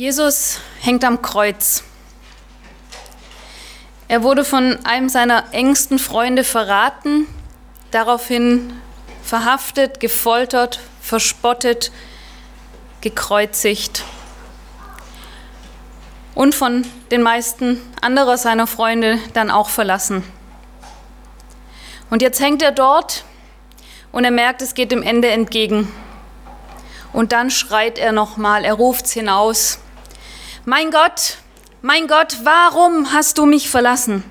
Jesus hängt am Kreuz. Er wurde von einem seiner engsten Freunde verraten, daraufhin verhaftet, gefoltert, verspottet, gekreuzigt und von den meisten anderer seiner Freunde dann auch verlassen. Und jetzt hängt er dort und er merkt, es geht dem Ende entgegen. Und dann schreit er nochmal, er ruft hinaus, mein Gott, mein Gott, warum hast du mich verlassen?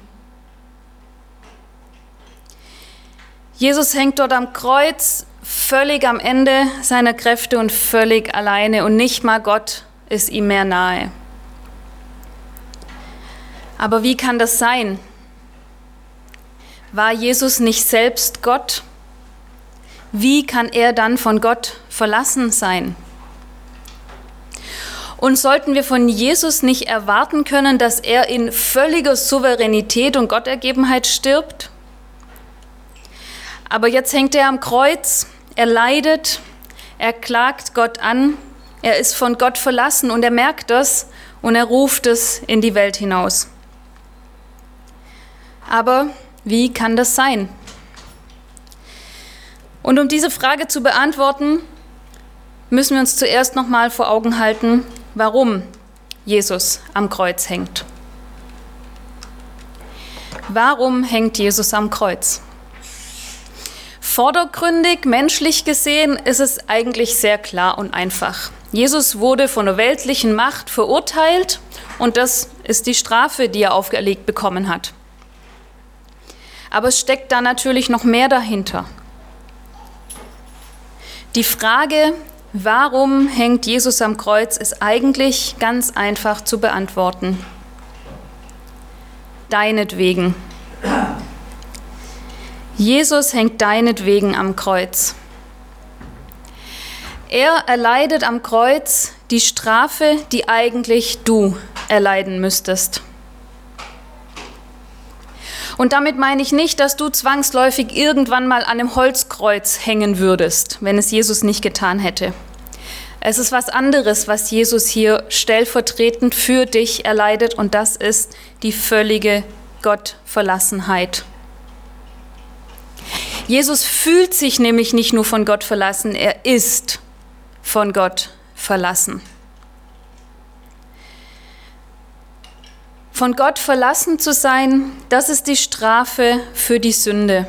Jesus hängt dort am Kreuz, völlig am Ende seiner Kräfte und völlig alleine und nicht mal Gott ist ihm mehr nahe. Aber wie kann das sein? War Jesus nicht selbst Gott? Wie kann er dann von Gott verlassen sein? Und sollten wir von Jesus nicht erwarten können, dass er in völliger Souveränität und Gottergebenheit stirbt? Aber jetzt hängt er am Kreuz, er leidet, er klagt Gott an, er ist von Gott verlassen und er merkt das und er ruft es in die Welt hinaus. Aber wie kann das sein? Und um diese Frage zu beantworten, müssen wir uns zuerst noch mal vor Augen halten, warum Jesus am Kreuz hängt. Warum hängt Jesus am Kreuz? Vordergründig, menschlich gesehen, ist es eigentlich sehr klar und einfach. Jesus wurde von der weltlichen Macht verurteilt und das ist die Strafe, die er aufgelegt bekommen hat. Aber es steckt da natürlich noch mehr dahinter. Die Frage, Warum hängt Jesus am Kreuz, ist eigentlich ganz einfach zu beantworten. Deinetwegen. Jesus hängt deinetwegen am Kreuz. Er erleidet am Kreuz die Strafe, die eigentlich du erleiden müsstest. Und damit meine ich nicht, dass du zwangsläufig irgendwann mal an einem Holzkreuz hängen würdest, wenn es Jesus nicht getan hätte. Es ist was anderes, was Jesus hier stellvertretend für dich erleidet, und das ist die völlige Gottverlassenheit. Jesus fühlt sich nämlich nicht nur von Gott verlassen, er ist von Gott verlassen. Von Gott verlassen zu sein, das ist die Strafe für die Sünde.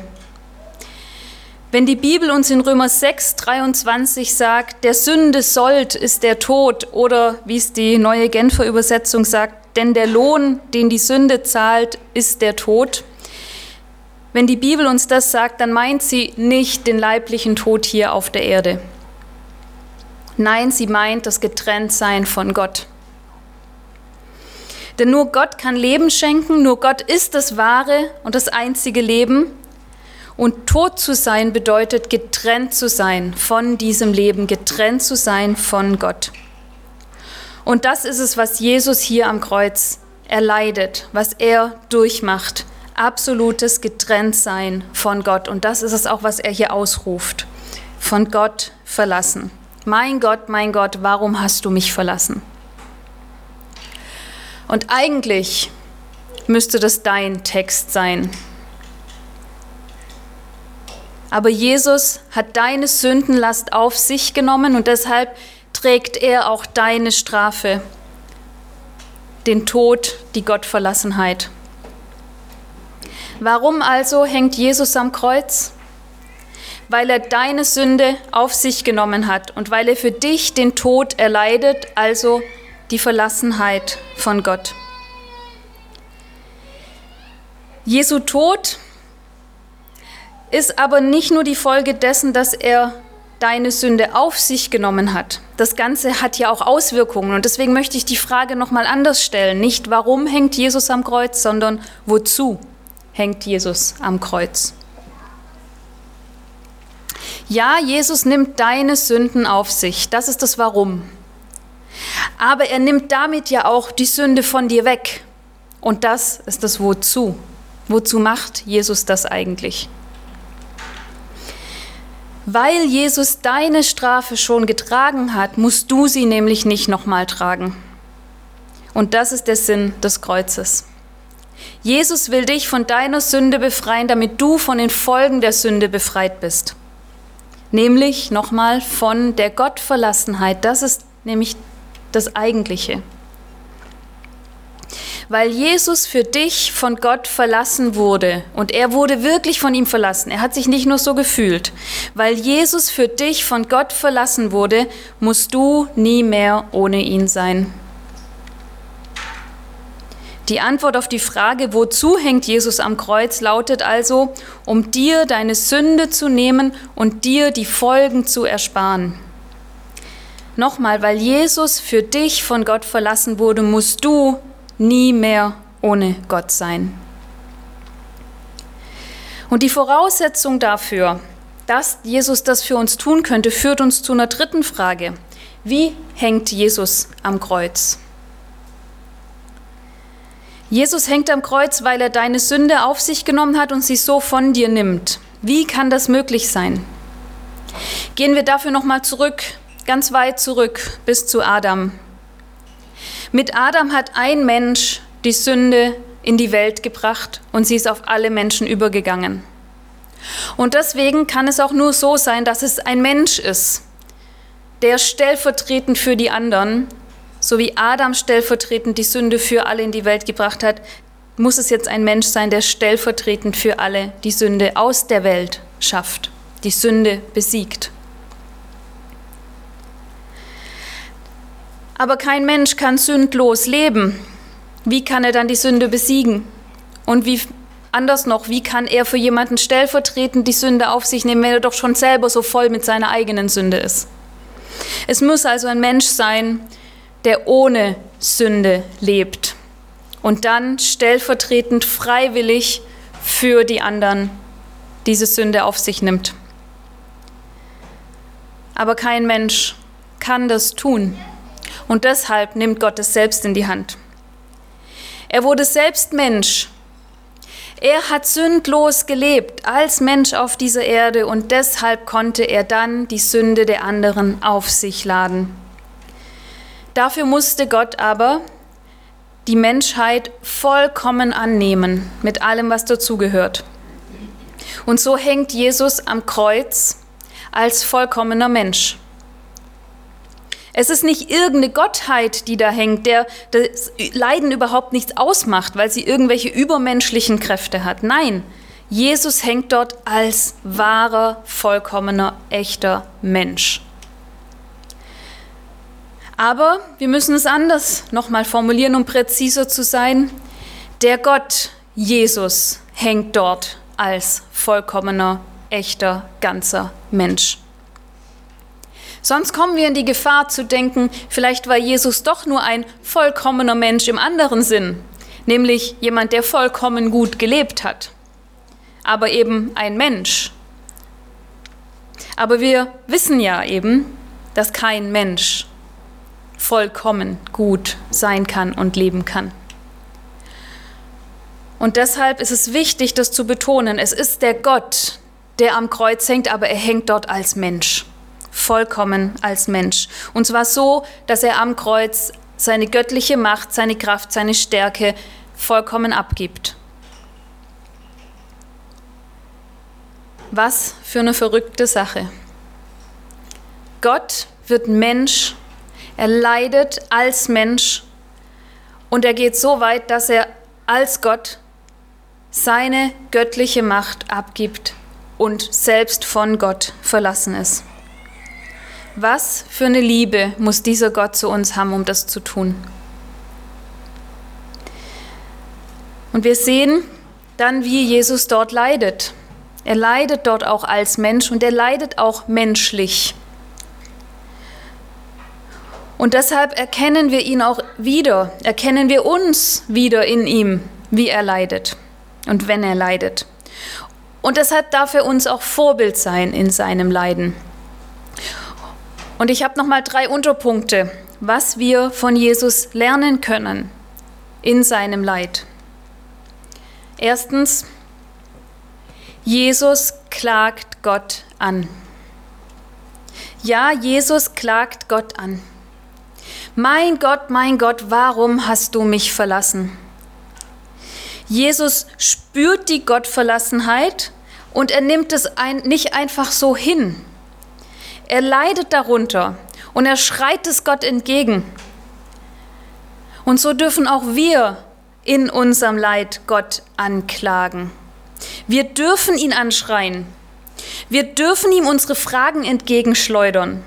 Wenn die Bibel uns in Römer 6, 23 sagt, der Sünde sollt ist der Tod, oder wie es die neue Genfer Übersetzung sagt, denn der Lohn, den die Sünde zahlt, ist der Tod. Wenn die Bibel uns das sagt, dann meint sie nicht den leiblichen Tod hier auf der Erde. Nein, sie meint das Getrenntsein von Gott. Denn nur Gott kann Leben schenken, nur Gott ist das wahre und das einzige Leben. Und tot zu sein bedeutet getrennt zu sein von diesem Leben, getrennt zu sein von Gott. Und das ist es, was Jesus hier am Kreuz erleidet, was er durchmacht. Absolutes Getrenntsein von Gott. Und das ist es auch, was er hier ausruft. Von Gott verlassen. Mein Gott, mein Gott, warum hast du mich verlassen? Und eigentlich müsste das dein Text sein. Aber Jesus hat deine Sündenlast auf sich genommen und deshalb trägt er auch deine Strafe, den Tod, die Gottverlassenheit. Warum also hängt Jesus am Kreuz? Weil er deine Sünde auf sich genommen hat und weil er für dich den Tod erleidet, also die Verlassenheit von Gott. Jesu Tod ist aber nicht nur die Folge dessen, dass er deine Sünde auf sich genommen hat. Das Ganze hat ja auch Auswirkungen und deswegen möchte ich die Frage noch mal anders stellen. Nicht warum hängt Jesus am Kreuz, sondern wozu hängt Jesus am Kreuz? Ja, Jesus nimmt deine Sünden auf sich. Das ist das Warum. Aber er nimmt damit ja auch die Sünde von dir weg. Und das ist das Wozu. Wozu macht Jesus das eigentlich? Weil Jesus deine Strafe schon getragen hat, musst du sie nämlich nicht nochmal tragen. Und das ist der Sinn des Kreuzes. Jesus will dich von deiner Sünde befreien, damit du von den Folgen der Sünde befreit bist. Nämlich nochmal von der Gottverlassenheit. Das ist nämlich das Eigentliche. Weil Jesus für dich von Gott verlassen wurde und er wurde wirklich von ihm verlassen. Er hat sich nicht nur so gefühlt. Weil Jesus für dich von Gott verlassen wurde, musst du nie mehr ohne ihn sein. Die Antwort auf die Frage, wozu hängt Jesus am Kreuz, lautet also, um dir deine Sünde zu nehmen und dir die Folgen zu ersparen. Nochmal, weil Jesus für dich von Gott verlassen wurde, musst du nie mehr ohne Gott sein. Und die Voraussetzung dafür, dass Jesus das für uns tun könnte, führt uns zu einer dritten Frage. Wie hängt Jesus am Kreuz? Jesus hängt am Kreuz, weil er deine Sünde auf sich genommen hat und sie so von dir nimmt. Wie kann das möglich sein? Gehen wir dafür nochmal zurück, ganz weit zurück, bis zu Adam. Mit Adam hat ein Mensch die Sünde in die Welt gebracht und sie ist auf alle Menschen übergegangen. Und deswegen kann es auch nur so sein, dass es ein Mensch ist, der stellvertretend für die anderen so wie Adam stellvertretend die Sünde für alle in die Welt gebracht hat, muss es jetzt ein Mensch sein, der stellvertretend für alle die Sünde aus der Welt schafft, die Sünde besiegt. Aber kein Mensch kann sündlos leben. Wie kann er dann die Sünde besiegen? Und wie anders noch, wie kann er für jemanden stellvertretend die Sünde auf sich nehmen, wenn er doch schon selber so voll mit seiner eigenen Sünde ist? Es muss also ein Mensch sein, der ohne Sünde lebt und dann stellvertretend freiwillig für die anderen diese Sünde auf sich nimmt. Aber kein Mensch kann das tun und deshalb nimmt Gott es selbst in die Hand. Er wurde selbst Mensch. Er hat sündlos gelebt als Mensch auf dieser Erde und deshalb konnte er dann die Sünde der anderen auf sich laden. Dafür musste Gott aber die Menschheit vollkommen annehmen, mit allem, was dazugehört. Und so hängt Jesus am Kreuz als vollkommener Mensch. Es ist nicht irgendeine Gottheit, die da hängt, der das Leiden überhaupt nichts ausmacht, weil sie irgendwelche übermenschlichen Kräfte hat. Nein, Jesus hängt dort als wahrer, vollkommener, echter Mensch. Aber wir müssen es anders nochmal formulieren, um präziser zu sein. Der Gott Jesus hängt dort als vollkommener, echter, ganzer Mensch. Sonst kommen wir in die Gefahr zu denken, vielleicht war Jesus doch nur ein vollkommener Mensch im anderen Sinn, nämlich jemand, der vollkommen gut gelebt hat, aber eben ein Mensch. Aber wir wissen ja eben, dass kein Mensch vollkommen gut sein kann und leben kann. Und deshalb ist es wichtig, das zu betonen. Es ist der Gott, der am Kreuz hängt, aber er hängt dort als Mensch, vollkommen als Mensch. Und zwar so, dass er am Kreuz seine göttliche Macht, seine Kraft, seine Stärke vollkommen abgibt. Was für eine verrückte Sache. Gott wird Mensch er leidet als Mensch und er geht so weit, dass er als Gott seine göttliche Macht abgibt und selbst von Gott verlassen ist. Was für eine Liebe muss dieser Gott zu uns haben, um das zu tun? Und wir sehen dann, wie Jesus dort leidet. Er leidet dort auch als Mensch und er leidet auch menschlich. Und deshalb erkennen wir ihn auch wieder, erkennen wir uns wieder in ihm, wie er leidet und wenn er leidet. Und deshalb darf er uns auch Vorbild sein in seinem Leiden. Und ich habe noch mal drei Unterpunkte, was wir von Jesus lernen können in seinem Leid. Erstens, Jesus klagt Gott an. Ja, Jesus klagt Gott an. Mein Gott, mein Gott, warum hast du mich verlassen? Jesus spürt die Gottverlassenheit und er nimmt es ein, nicht einfach so hin. Er leidet darunter und er schreit es Gott entgegen. Und so dürfen auch wir in unserem Leid Gott anklagen. Wir dürfen ihn anschreien. Wir dürfen ihm unsere Fragen entgegenschleudern.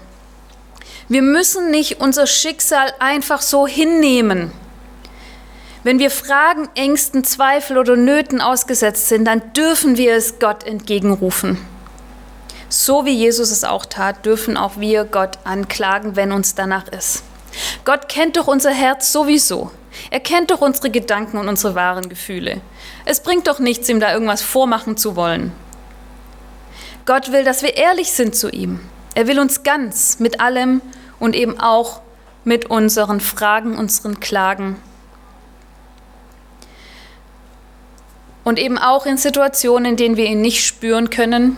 Wir müssen nicht unser Schicksal einfach so hinnehmen. Wenn wir Fragen, Ängsten, Zweifel oder Nöten ausgesetzt sind, dann dürfen wir es Gott entgegenrufen. So wie Jesus es auch tat, dürfen auch wir Gott anklagen, wenn uns danach ist. Gott kennt doch unser Herz sowieso. Er kennt doch unsere Gedanken und unsere wahren Gefühle. Es bringt doch nichts, ihm da irgendwas vormachen zu wollen. Gott will, dass wir ehrlich sind zu ihm. Er will uns ganz mit allem und eben auch mit unseren Fragen, unseren Klagen. Und eben auch in Situationen, in denen wir ihn nicht spüren können,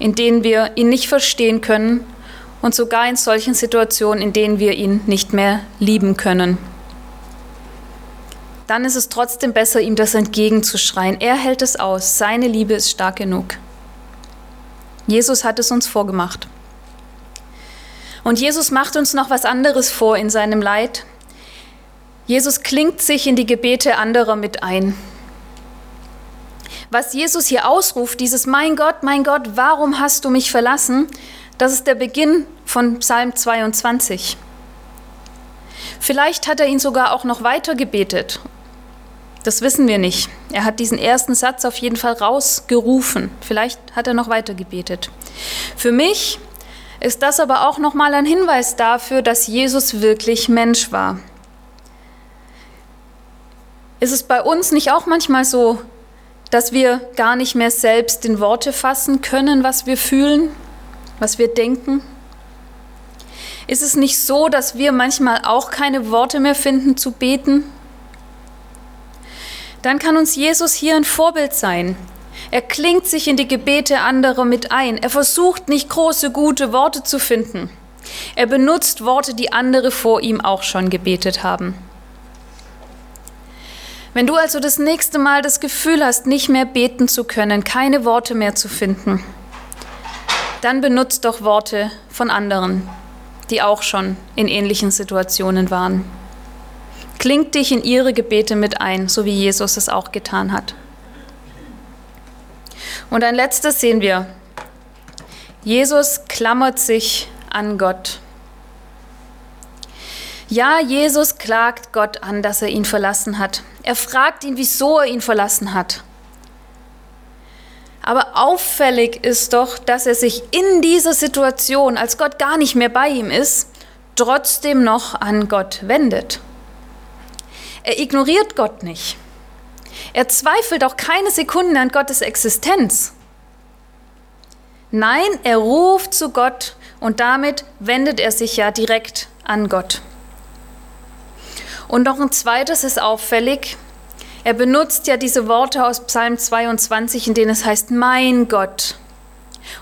in denen wir ihn nicht verstehen können und sogar in solchen Situationen, in denen wir ihn nicht mehr lieben können. Dann ist es trotzdem besser, ihm das entgegenzuschreien. Er hält es aus. Seine Liebe ist stark genug. Jesus hat es uns vorgemacht. Und Jesus macht uns noch was anderes vor in seinem Leid. Jesus klingt sich in die Gebete anderer mit ein. Was Jesus hier ausruft, dieses Mein Gott, mein Gott, warum hast du mich verlassen, das ist der Beginn von Psalm 22. Vielleicht hat er ihn sogar auch noch weiter gebetet. Das wissen wir nicht. Er hat diesen ersten Satz auf jeden Fall rausgerufen. Vielleicht hat er noch weiter gebetet. Für mich ist das aber auch noch mal ein Hinweis dafür, dass Jesus wirklich Mensch war. Ist es bei uns nicht auch manchmal so, dass wir gar nicht mehr selbst in Worte fassen können, was wir fühlen, was wir denken? Ist es nicht so, dass wir manchmal auch keine Worte mehr finden zu beten? Dann kann uns Jesus hier ein Vorbild sein. Er klingt sich in die Gebete anderer mit ein. Er versucht nicht große, gute Worte zu finden. Er benutzt Worte, die andere vor ihm auch schon gebetet haben. Wenn du also das nächste Mal das Gefühl hast, nicht mehr beten zu können, keine Worte mehr zu finden, dann benutzt doch Worte von anderen, die auch schon in ähnlichen Situationen waren. Klingt dich in ihre Gebete mit ein, so wie Jesus es auch getan hat. Und ein letztes sehen wir. Jesus klammert sich an Gott. Ja, Jesus klagt Gott an, dass er ihn verlassen hat. Er fragt ihn, wieso er ihn verlassen hat. Aber auffällig ist doch, dass er sich in dieser Situation, als Gott gar nicht mehr bei ihm ist, trotzdem noch an Gott wendet. Er ignoriert Gott nicht. Er zweifelt auch keine Sekunde an Gottes Existenz. Nein, er ruft zu Gott und damit wendet er sich ja direkt an Gott. Und noch ein zweites ist auffällig. Er benutzt ja diese Worte aus Psalm 22, in denen es heißt, mein Gott.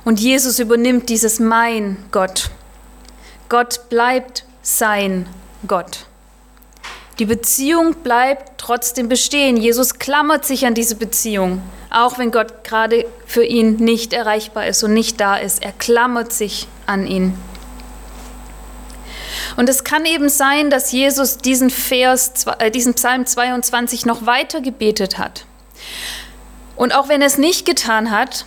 Und Jesus übernimmt dieses mein Gott. Gott bleibt sein Gott. Die Beziehung bleibt trotzdem bestehen. Jesus klammert sich an diese Beziehung, auch wenn Gott gerade für ihn nicht erreichbar ist und nicht da ist. Er klammert sich an ihn. Und es kann eben sein, dass Jesus diesen Vers, äh, diesen Psalm 22 noch weiter gebetet hat. Und auch wenn er es nicht getan hat,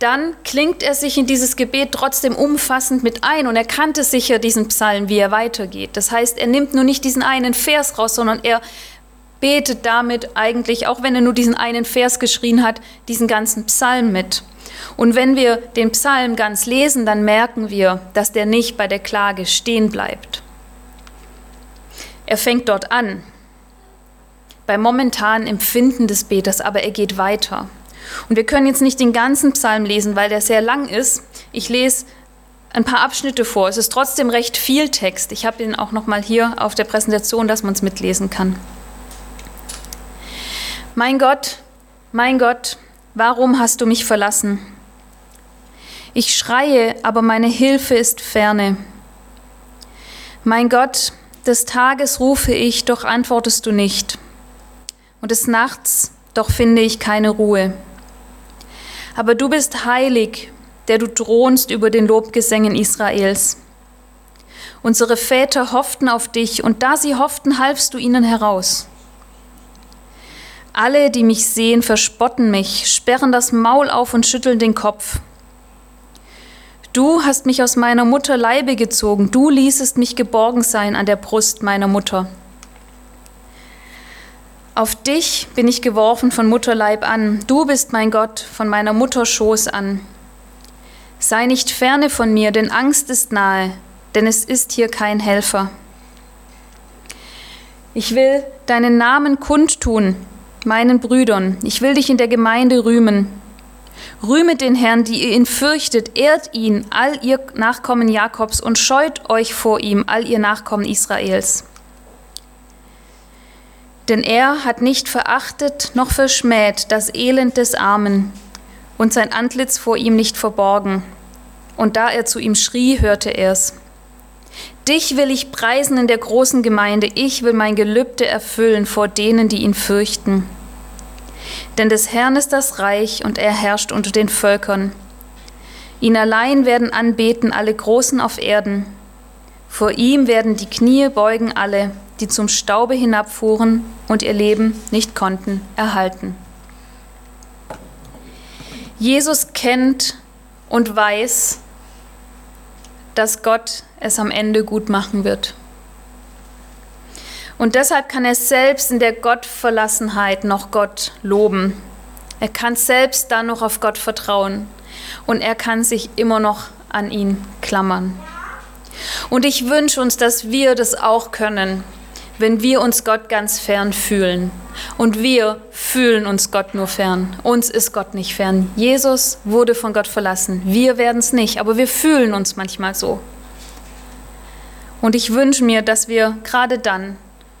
dann klingt er sich in dieses Gebet trotzdem umfassend mit ein und er kannte sicher diesen Psalm, wie er weitergeht. Das heißt, er nimmt nur nicht diesen einen Vers raus, sondern er betet damit eigentlich, auch wenn er nur diesen einen Vers geschrien hat, diesen ganzen Psalm mit. Und wenn wir den Psalm ganz lesen, dann merken wir, dass der nicht bei der Klage stehen bleibt. Er fängt dort an, beim momentanen Empfinden des Beters, aber er geht weiter. Und wir können jetzt nicht den ganzen Psalm lesen, weil der sehr lang ist. Ich lese ein paar Abschnitte vor. Es ist trotzdem recht viel Text. Ich habe ihn auch noch mal hier auf der Präsentation, dass man es mitlesen kann. Mein Gott, mein Gott, warum hast du mich verlassen? Ich schreie, aber meine Hilfe ist ferne. Mein Gott, des Tages rufe ich, doch antwortest du nicht. Und des Nachts, doch finde ich keine Ruhe. Aber du bist heilig, der du thronst über den Lobgesängen Israels. Unsere Väter hofften auf dich, und da sie hofften, halfst du ihnen heraus. Alle, die mich sehen, verspotten mich, sperren das Maul auf und schütteln den Kopf. Du hast mich aus meiner Mutter Leibe gezogen, du ließest mich geborgen sein an der Brust meiner Mutter. Auf dich bin ich geworfen von Mutterleib an, du bist mein Gott von meiner Mutter Schoß an. Sei nicht ferne von mir, denn Angst ist nahe, denn es ist hier kein Helfer. Ich will deinen Namen kundtun, meinen Brüdern, ich will dich in der Gemeinde rühmen. Rühmet den Herrn, die ihr ihn fürchtet, ehrt ihn, all ihr Nachkommen Jakobs, und scheut euch vor ihm, all ihr Nachkommen Israels. Denn er hat nicht verachtet noch verschmäht das Elend des Armen und sein Antlitz vor ihm nicht verborgen. Und da er zu ihm schrie, hörte er's. Dich will ich preisen in der großen Gemeinde, ich will mein Gelübde erfüllen vor denen, die ihn fürchten. Denn des Herrn ist das Reich und er herrscht unter den Völkern. Ihn allein werden anbeten alle Großen auf Erden. Vor ihm werden die Knie beugen alle, die zum Staube hinabfuhren und ihr Leben nicht konnten erhalten. Jesus kennt und weiß, dass Gott es am Ende gut machen wird. Und deshalb kann er selbst in der Gottverlassenheit noch Gott loben. Er kann selbst dann noch auf Gott vertrauen und er kann sich immer noch an ihn klammern. Und ich wünsche uns, dass wir das auch können, wenn wir uns Gott ganz fern fühlen. Und wir fühlen uns Gott nur fern. Uns ist Gott nicht fern. Jesus wurde von Gott verlassen. Wir werden es nicht, aber wir fühlen uns manchmal so. Und ich wünsche mir, dass wir gerade dann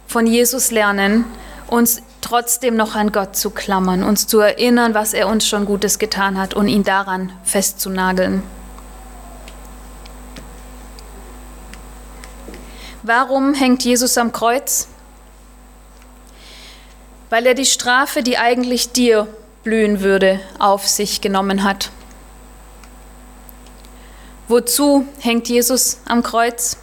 von Jesus lernen, uns trotzdem noch an Gott zu klammern, uns zu erinnern, was er uns schon Gutes getan hat und ihn daran festzunageln. Warum hängt Jesus am Kreuz? Weil er die Strafe, die eigentlich dir blühen würde, auf sich genommen hat. Wozu hängt Jesus am Kreuz?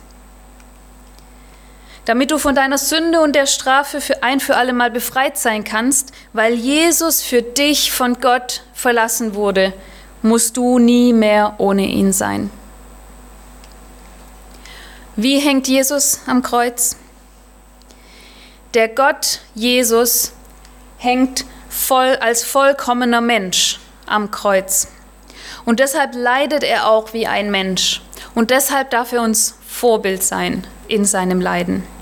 Damit du von deiner Sünde und der Strafe für ein für alle Mal befreit sein kannst, weil Jesus für dich von Gott verlassen wurde, musst du nie mehr ohne ihn sein. Wie hängt Jesus am Kreuz? Der Gott Jesus hängt voll als vollkommener Mensch am Kreuz. Und deshalb leidet er auch wie ein Mensch. Und deshalb darf er uns Vorbild sein in seinem Leiden.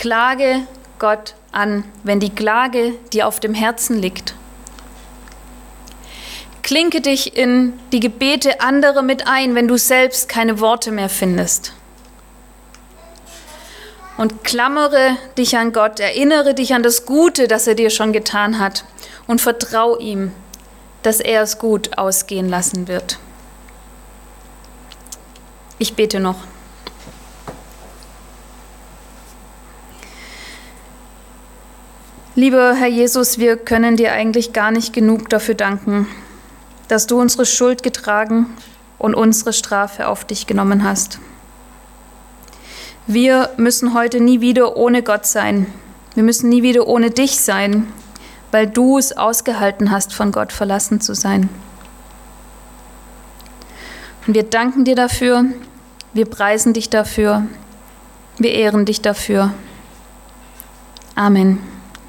Klage Gott an, wenn die Klage dir auf dem Herzen liegt. Klinke dich in die Gebete anderer mit ein, wenn du selbst keine Worte mehr findest. Und klammere dich an Gott, erinnere dich an das Gute, das er dir schon getan hat und vertrau ihm, dass er es gut ausgehen lassen wird. Ich bete noch. Lieber Herr Jesus, wir können dir eigentlich gar nicht genug dafür danken, dass du unsere Schuld getragen und unsere Strafe auf dich genommen hast. Wir müssen heute nie wieder ohne Gott sein. Wir müssen nie wieder ohne dich sein, weil du es ausgehalten hast, von Gott verlassen zu sein. Und wir danken dir dafür, wir preisen dich dafür, wir ehren dich dafür. Amen.